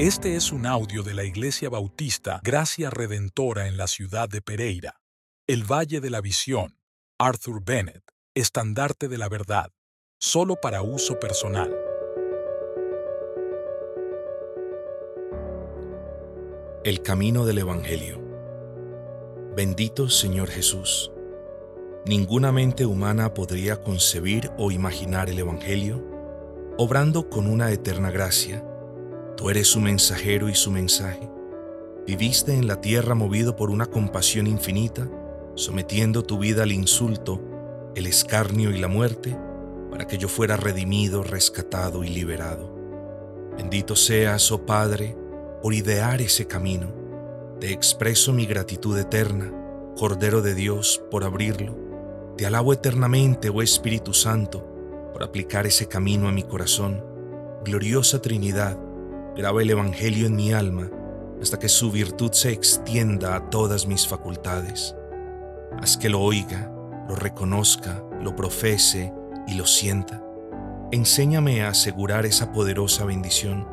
Este es un audio de la Iglesia Bautista Gracia Redentora en la ciudad de Pereira, el Valle de la Visión, Arthur Bennett, estandarte de la verdad, solo para uso personal. El camino del Evangelio. Bendito Señor Jesús. Ninguna mente humana podría concebir o imaginar el Evangelio, obrando con una eterna gracia Tú eres su mensajero y su mensaje. Viviste en la tierra movido por una compasión infinita, sometiendo tu vida al insulto, el escarnio y la muerte, para que yo fuera redimido, rescatado y liberado. Bendito seas, oh Padre, por idear ese camino. Te expreso mi gratitud eterna, Cordero de Dios, por abrirlo. Te alabo eternamente, oh Espíritu Santo, por aplicar ese camino a mi corazón. Gloriosa Trinidad, graba el Evangelio en mi alma hasta que su virtud se extienda a todas mis facultades. Haz que lo oiga, lo reconozca, lo profese y lo sienta. Enséñame a asegurar esa poderosa bendición.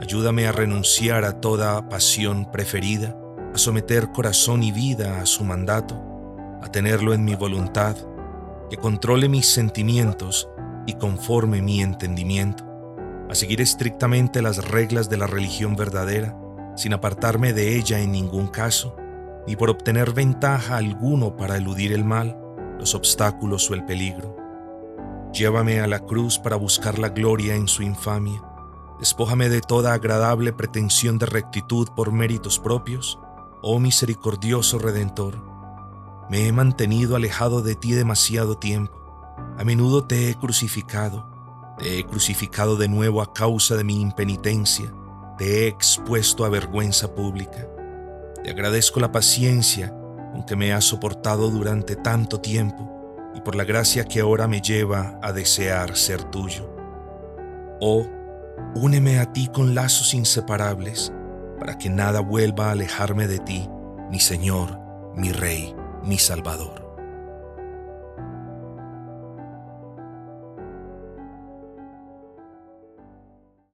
Ayúdame a renunciar a toda pasión preferida, a someter corazón y vida a su mandato, a tenerlo en mi voluntad, que controle mis sentimientos y conforme mi entendimiento a seguir estrictamente las reglas de la religión verdadera, sin apartarme de ella en ningún caso, ni por obtener ventaja alguno para eludir el mal, los obstáculos o el peligro. Llévame a la cruz para buscar la gloria en su infamia. Despójame de toda agradable pretensión de rectitud por méritos propios, oh misericordioso Redentor. Me he mantenido alejado de ti demasiado tiempo. A menudo te he crucificado te he crucificado de nuevo a causa de mi impenitencia. Te he expuesto a vergüenza pública. Te agradezco la paciencia con que me has soportado durante tanto tiempo y por la gracia que ahora me lleva a desear ser tuyo. Oh, úneme a ti con lazos inseparables para que nada vuelva a alejarme de ti, mi Señor, mi Rey, mi Salvador.